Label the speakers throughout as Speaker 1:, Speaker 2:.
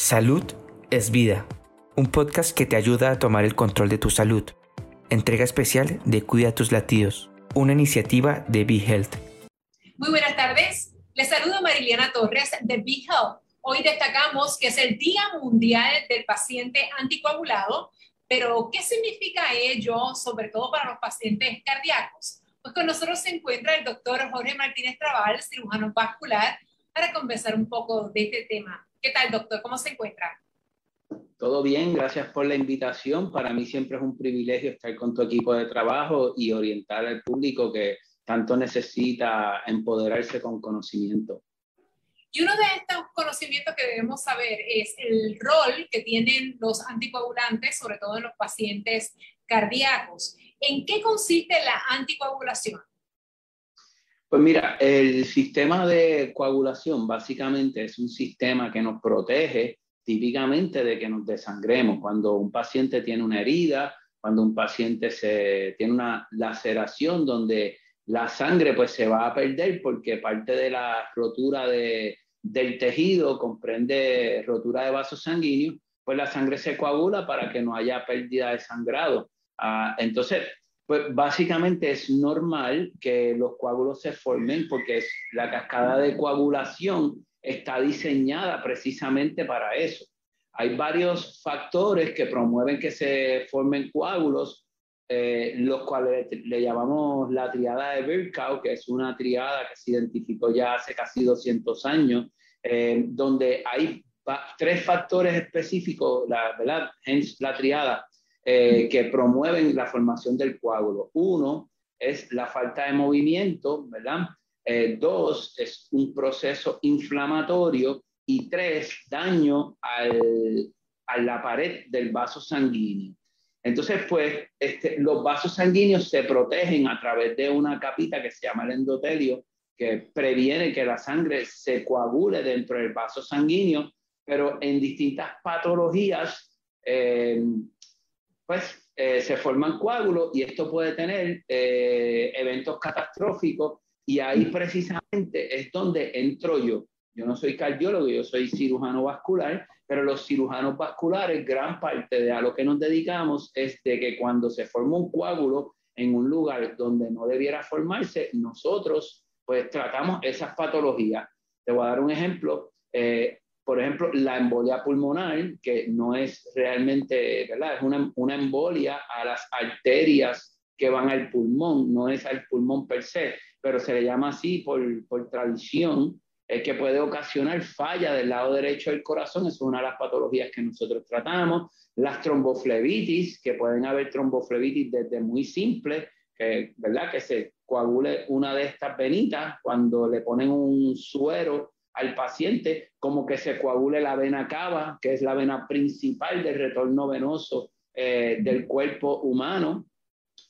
Speaker 1: Salud es vida, un podcast que te ayuda a tomar el control de tu salud. Entrega especial de Cuida tus latidos, una iniciativa de Be Health.
Speaker 2: Muy buenas tardes, les saludo Mariliana Torres de Be Health. Hoy destacamos que es el Día Mundial del Paciente Anticoagulado, pero ¿qué significa ello, sobre todo para los pacientes cardíacos? Pues con nosotros se encuentra el doctor Jorge Martínez Trabal, cirujano vascular, para conversar un poco de este tema. ¿Qué tal, doctor? ¿Cómo se encuentra?
Speaker 3: Todo bien, gracias por la invitación. Para mí siempre es un privilegio estar con tu equipo de trabajo y orientar al público que tanto necesita empoderarse con conocimiento.
Speaker 2: Y uno de estos conocimientos que debemos saber es el rol que tienen los anticoagulantes, sobre todo en los pacientes cardíacos. ¿En qué consiste la anticoagulación?
Speaker 3: Pues mira, el sistema de coagulación básicamente es un sistema que nos protege típicamente de que nos desangremos. Cuando un paciente tiene una herida, cuando un paciente se, tiene una laceración donde la sangre pues se va a perder porque parte de la rotura de, del tejido comprende rotura de vasos sanguíneos, pues la sangre se coagula para que no haya pérdida de sangrado. Ah, entonces, pues básicamente es normal que los coágulos se formen porque la cascada de coagulación está diseñada precisamente para eso. Hay varios factores que promueven que se formen coágulos, eh, los cuales le, llamamos la triada de Virchow, que es una triada que se identificó ya hace casi 200 años, eh, donde hay tres factores específicos, la, ¿verdad? la triada eh, que promueven la formación del coágulo. Uno es la falta de movimiento, ¿verdad? Eh, dos es un proceso inflamatorio y tres, daño al, a la pared del vaso sanguíneo. Entonces, pues, este, los vasos sanguíneos se protegen a través de una capita que se llama el endotelio, que previene que la sangre se coagule dentro del vaso sanguíneo, pero en distintas patologías eh, pues eh, se forman coágulos y esto puede tener eh, eventos catastróficos y ahí precisamente es donde entro yo. Yo no soy cardiólogo, yo soy cirujano vascular, pero los cirujanos vasculares, gran parte de a lo que nos dedicamos es de que cuando se forma un coágulo en un lugar donde no debiera formarse, nosotros pues tratamos esas patologías. Te voy a dar un ejemplo. Eh, por ejemplo, la embolia pulmonar, que no es realmente, ¿verdad? Es una, una, embolia a las arterias que van al pulmón, no es al pulmón per se, pero se le llama así por, por tradición, es que puede ocasionar falla del lado derecho del corazón, es una de las patologías que nosotros tratamos, las tromboflebitis, que pueden haber tromboflebitis desde muy simple, que, ¿verdad? Que se coagule una de estas venitas cuando le ponen un suero al paciente como que se coagule la vena cava, que es la vena principal del retorno venoso eh, del cuerpo humano.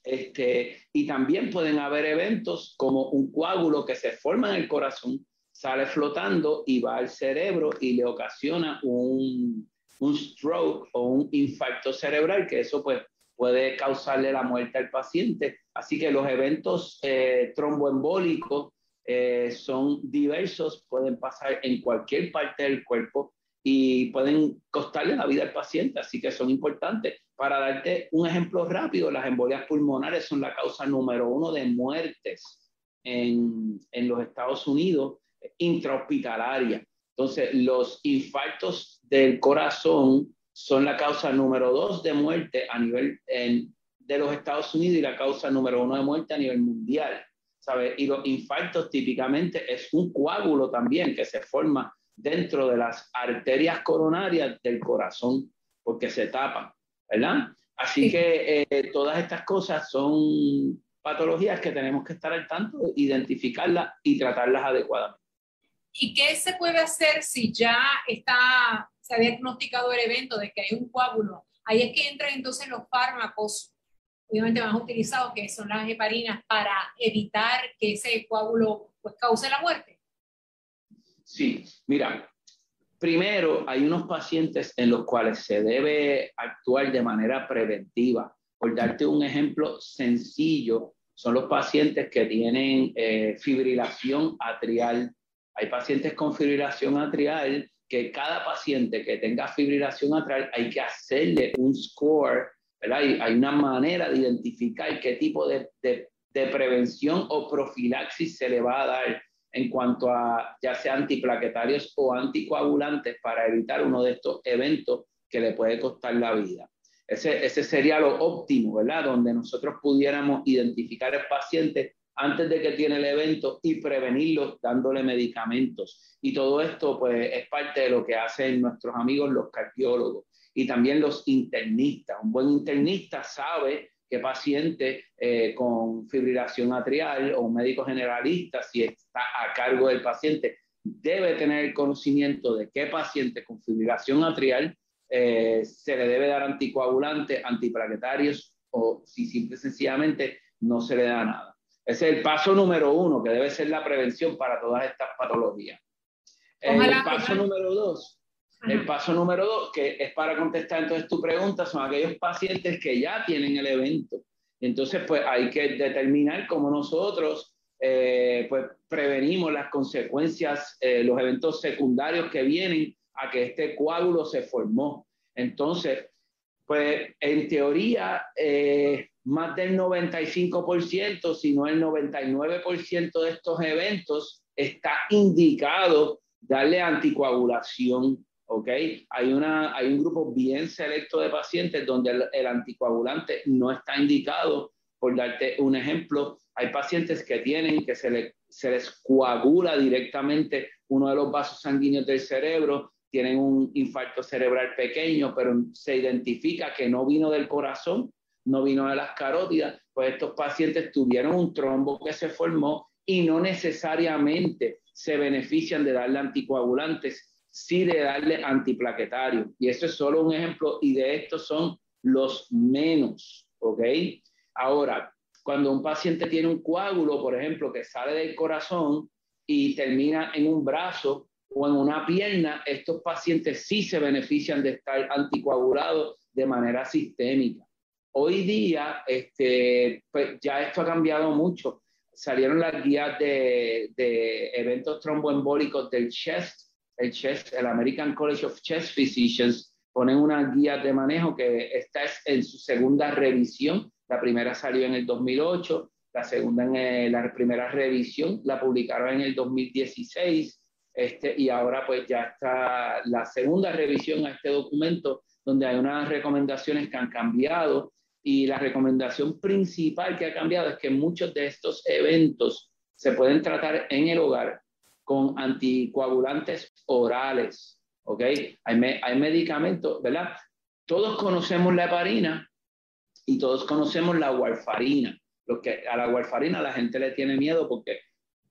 Speaker 3: Este, y también pueden haber eventos como un coágulo que se forma en el corazón, sale flotando y va al cerebro y le ocasiona un, un stroke o un infarto cerebral, que eso pues puede causarle la muerte al paciente. Así que los eventos eh, tromboembólicos eh, son diversos, pueden pasar en cualquier parte del cuerpo y pueden costarle la vida al paciente, así que son importantes. Para darte un ejemplo rápido, las embolias pulmonares son la causa número uno de muertes en, en los Estados Unidos intrahospitalaria. Entonces, los infartos del corazón son la causa número dos de muerte a nivel en, de los Estados Unidos y la causa número uno de muerte a nivel mundial. Y los infartos típicamente es un coágulo también que se forma dentro de las arterias coronarias del corazón porque se tapan, ¿verdad? Así que eh, todas estas cosas son patologías que tenemos que estar al tanto, identificarlas y tratarlas adecuadamente.
Speaker 2: ¿Y qué se puede hacer si ya está, se ha diagnosticado el evento de que hay un coágulo? Ahí es que entran entonces los fármacos obviamente más utilizados, que son las heparinas, para evitar que ese coágulo pues, cause la muerte?
Speaker 3: Sí, mira, primero hay unos pacientes en los cuales se debe actuar de manera preventiva. Por darte un ejemplo sencillo, son los pacientes que tienen eh, fibrilación atrial. Hay pacientes con fibrilación atrial que cada paciente que tenga fibrilación atrial hay que hacerle un score, ¿verdad? Hay, una manera de identificar qué tipo de, prevención o profilaxis se le va a dar en cuanto a ya sea antiplaquetarios o anticoagulantes para evitar uno de estos eventos que le puede costar la vida. Ese, sería lo óptimo, ¿verdad? Donde nosotros pudiéramos identificar el paciente antes de que tiene el evento y prevenirlo dándole medicamentos. Y todo esto pues es parte de lo que hacen nuestros amigos los cardiólogos y también los internistas. Un buen internista sabe qué paciente eh, con fibrilación atrial o un médico generalista, si está a cargo del paciente, debe tener el conocimiento de qué paciente con fibrilación atrial eh, se le debe dar anticoagulante, antiplaquetarios o si simple y sencillamente no se le da nada. Ese es el paso número uno, que debe ser la prevención para todas estas patologías. El paso número dos, el paso número dos, que es para contestar entonces tu pregunta, son aquellos pacientes que ya tienen el evento. Entonces, pues hay que determinar cómo nosotros eh, pues prevenimos las consecuencias, eh, los eventos secundarios que vienen a que este coágulo se formó. Entonces, pues en teoría, eh, más del 95%, si no el 99% de estos eventos está indicado darle anticoagulación, ¿ok? Hay, una, hay un grupo bien selecto de pacientes donde el, anticoagulante no está indicado. Por darte un ejemplo, hay pacientes que tienen que se, le, se les coagula directamente uno de los vasos sanguíneos del cerebro, tienen un infarto cerebral pequeño, pero se identifica que no vino del corazón, no vino de las carótidas, pues estos pacientes tuvieron un trombo que se formó y no necesariamente se benefician de darle anticoagulantes, sí de darle antiplaquetario. Y eso es solo un ejemplo y de estos son los menos, ¿ok? Ahora, cuando un paciente tiene un coágulo, por ejemplo, que sale del corazón y termina en un brazo o en una pierna, estos pacientes sí se benefician de estar anticoagulados de manera sistémica. Hoy día, este, pues ya esto ha cambiado mucho. Salieron las guías de, de eventos tromboembólicos del CHEST, el el American College of Chest Physicians, ponen una guía de manejo que está en su segunda revisión. La primera salió en el 2008, la segunda en eh, la primera revisión la publicaron en el 2016 este, y ahora pues ya está la segunda revisión a este documento donde hay unas recomendaciones que han cambiado y la recomendación principal que ha cambiado es que muchos de estos eventos se pueden tratar en el hogar con anticoagulantes orales, ¿ok? Hay, hay medicamentos, ¿verdad? Todos conocemos la heparina y todos conocemos la warfarina. Lo que a la warfarina la gente le tiene miedo porque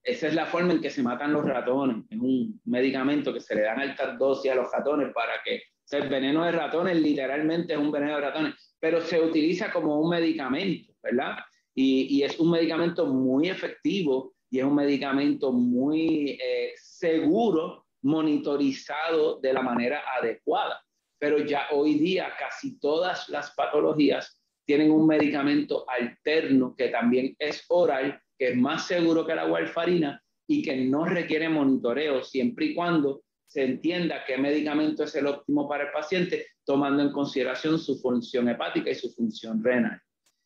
Speaker 3: esa es la forma en que se matan los ratones. Es un medicamento que se le dan altas dosis a los ratones para que el veneno de ratones literalmente es un veneno de ratones, pero se utiliza como un medicamento, ¿verdad? Y, es un medicamento muy efectivo y es un medicamento muy eh, seguro, monitorizado de la manera adecuada. Pero ya hoy día casi todas las patologías tienen un medicamento alterno que también es oral que es más seguro que la warfarina y que no requiere monitoreo siempre y cuando se entienda qué medicamento es el óptimo para el paciente, tomando en consideración su función hepática y su función renal.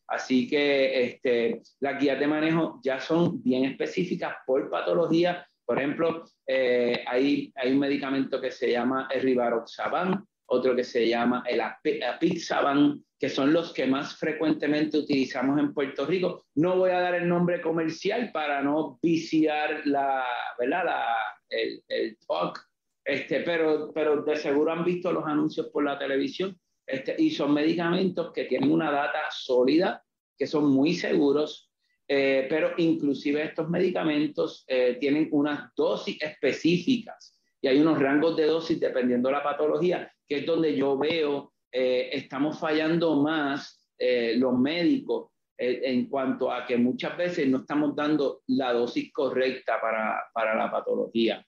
Speaker 3: Así que este, las guías de manejo ya son bien específicas por patología. Por ejemplo, eh, hay, hay un medicamento que se llama el Rivaroxaban, otro que se llama el Apixaban, que son los que más frecuentemente utilizamos en Puerto Rico. No voy a dar el nombre comercial para no viciar la, ¿verdad? La, el, el, talk, este, pero, pero de seguro han visto los anuncios por la televisión este, y son medicamentos que tienen una data sólida, que son muy seguros, eh, pero inclusive estos medicamentos eh, tienen unas dosis específicas y hay unos rangos de dosis dependiendo de la patología, que es donde yo veo eh, estamos fallando más eh, los médicos eh, en cuanto a que muchas veces no estamos dando la dosis correcta para, para la patología.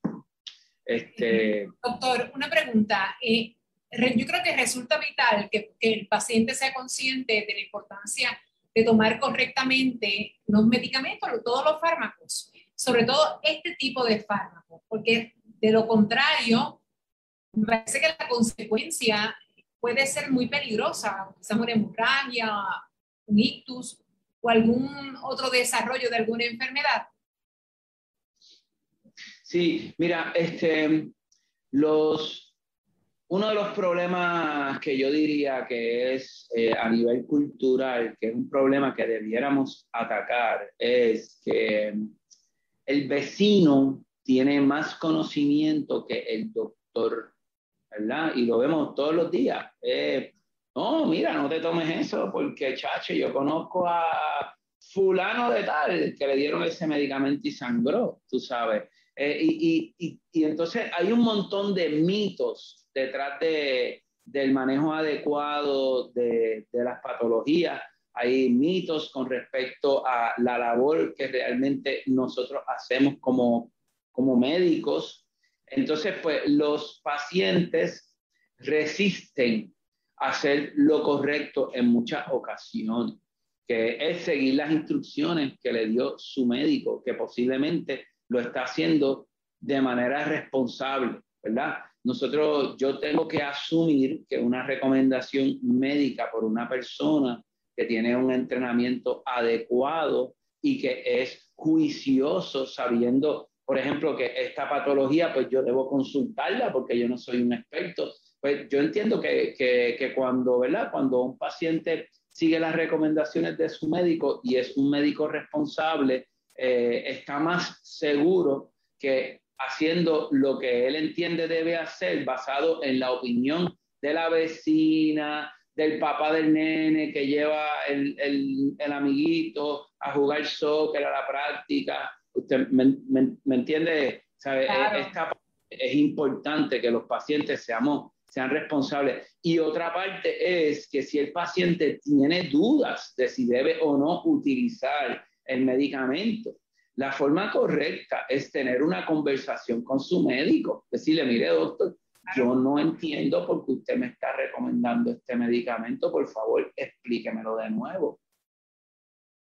Speaker 2: Este... Doctor, una pregunta. Yo creo que resulta vital que, el paciente sea consciente de la importancia de tomar correctamente los medicamentos, todos los fármacos, sobre todo este tipo de fármacos, porque de lo contrario, me parece que la consecuencia puede ser muy peligrosa, quizás una hemorragia, un ictus o algún otro desarrollo de alguna enfermedad.
Speaker 3: Sí, mira, este, los, uno de los problemas que yo diría que es eh, a nivel cultural, que es un problema que debiéramos atacar, es que el vecino tiene más conocimiento que el doctor, ¿verdad? Y lo vemos todos los días. Eh, no, mira, no te tomes eso porque, chache, yo conozco a fulano de tal que le dieron ese medicamento y sangró, tú sabes. Eh, y, y, y, entonces hay un montón de mitos detrás de, del manejo adecuado de, de, las patologías. Hay mitos con respecto a la labor que realmente nosotros hacemos como, como médicos. Entonces, pues los pacientes resisten a hacer lo correcto en muchas ocasiones, que es seguir las instrucciones que le dio su médico, que posiblemente lo está haciendo de manera responsable, ¿verdad? Nosotros, yo tengo que asumir que una recomendación médica por una persona que tiene un entrenamiento adecuado y que es juicioso sabiendo, por ejemplo, que esta patología, pues yo debo consultarla porque yo no soy un experto. Pues yo entiendo que, que, que cuando, ¿verdad? Cuando un paciente sigue las recomendaciones de su médico y es un médico responsable, eh, está más seguro que haciendo lo que él entiende debe hacer basado en la opinión de la vecina, del papá del nene que lleva el, el, amiguito a jugar soccer a la práctica. Usted me, me, entiende, ¿sabe? es importante que los pacientes seamos, sean responsables. Y otra parte es que si el paciente tiene dudas de si debe o no utilizar el medicamento. La forma correcta es tener una conversación con su médico, decirle, mire doctor, yo no entiendo por qué usted me está recomendando este medicamento, por favor, explíquemelo de nuevo.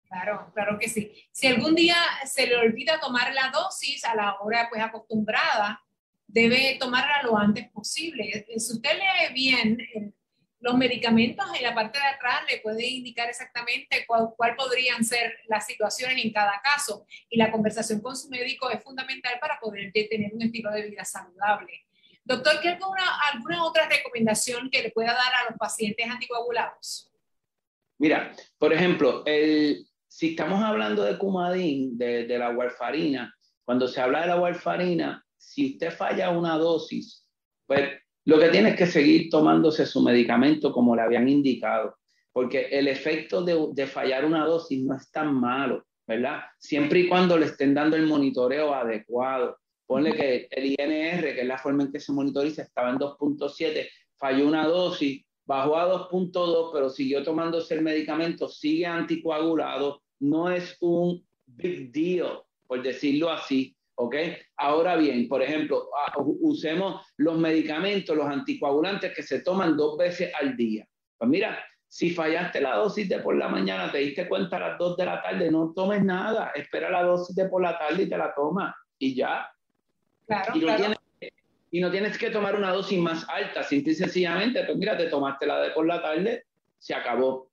Speaker 2: Claro, claro que sí. Si algún día se le olvida tomar la dosis a la hora pues acostumbrada, debe tomarla lo antes posible. Si usted lee bien el los medicamentos en la parte de atrás le pueden indicar exactamente cuál, podrían ser las situaciones en cada caso y la conversación con su médico es fundamental para poder tener un estilo de vida saludable. Doctor, ¿qué alguna, alguna otra recomendación que le pueda dar a los pacientes anticoagulados?
Speaker 3: Mira, por ejemplo, el, si estamos hablando de Coumadin, de, de la warfarina, cuando se habla de la warfarina, si usted falla una dosis, pues lo que tiene es que seguir tomándose su medicamento como le habían indicado, porque el efecto de, fallar una dosis no es tan malo, ¿verdad? Siempre y cuando le estén dando el monitoreo adecuado. Ponle que el INR, que es la forma en que se monitoriza, estaba en 2.7, falló una dosis, bajó a 2.2, pero siguió tomándose el medicamento, sigue anticoagulado, no es un big deal, por decirlo así. ¿Ok? Ahora bien, por ejemplo, usemos los medicamentos, los anticoagulantes que se toman dos veces al día. Pues mira, si fallaste la dosis de por la mañana, te diste cuenta a las dos de la tarde, no tomes nada, espera la dosis de por la tarde y te la tomas y ya.
Speaker 2: Claro, y no, Tienes,
Speaker 3: y no tienes que tomar una dosis más alta, simple y sencillamente, pues mira, te tomaste la de por la tarde, se acabó.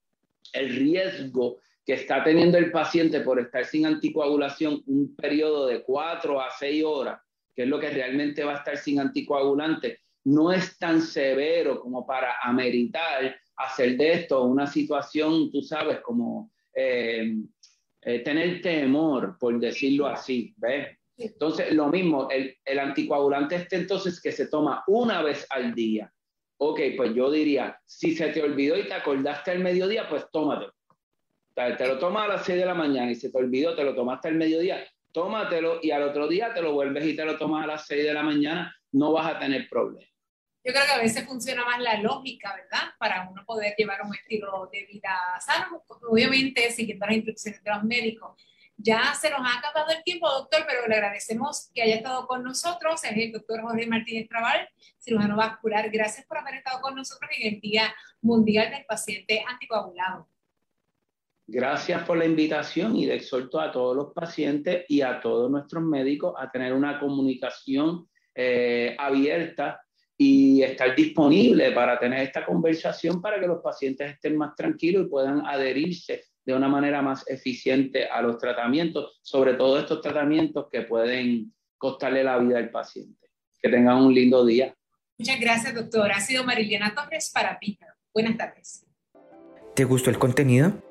Speaker 3: El riesgo que está teniendo el paciente por estar sin anticoagulación un periodo de cuatro a seis horas, que es lo que realmente va a estar sin anticoagulante, no es tan severo como para ameritar hacer de esto una situación, tú sabes, como eh, eh, tener temor, por decirlo así, ¿ves? Entonces, lo mismo, el, el anticoagulante este entonces que se toma una vez al día. Ok, pues yo diría, si se te olvidó y te acordaste al mediodía, pues tómatelo te lo tomas a las 6 de la mañana y se te olvidó, te lo tomaste al mediodía, tómatelo y al otro día te lo vuelves y te lo tomas a las 6 de la mañana, no vas a tener problema.
Speaker 2: Yo creo que a veces funciona más la lógica, ¿verdad? Para uno poder llevar un estilo de vida sano, obviamente siguiendo las instrucciones de los médicos. Ya se nos ha acabado el tiempo, doctor, pero le agradecemos que haya estado con nosotros. Es el doctor Jorge Martínez Trabal, cirujano vascular. Gracias por haber estado con nosotros en el Día Mundial del Paciente Anticoagulado.
Speaker 3: Gracias por la invitación y le exhorto a todos los pacientes y a todos nuestros médicos a tener una comunicación eh, abierta y estar disponible para tener esta conversación para que los pacientes estén más tranquilos y puedan adherirse de una manera más eficiente a los tratamientos, sobre todo estos tratamientos que pueden costarle la vida al paciente. Que tengan un lindo día.
Speaker 2: Muchas gracias, doctora. Ha sido Mariliana Torres para Pija. Buenas tardes.
Speaker 1: ¿Te gustó el contenido?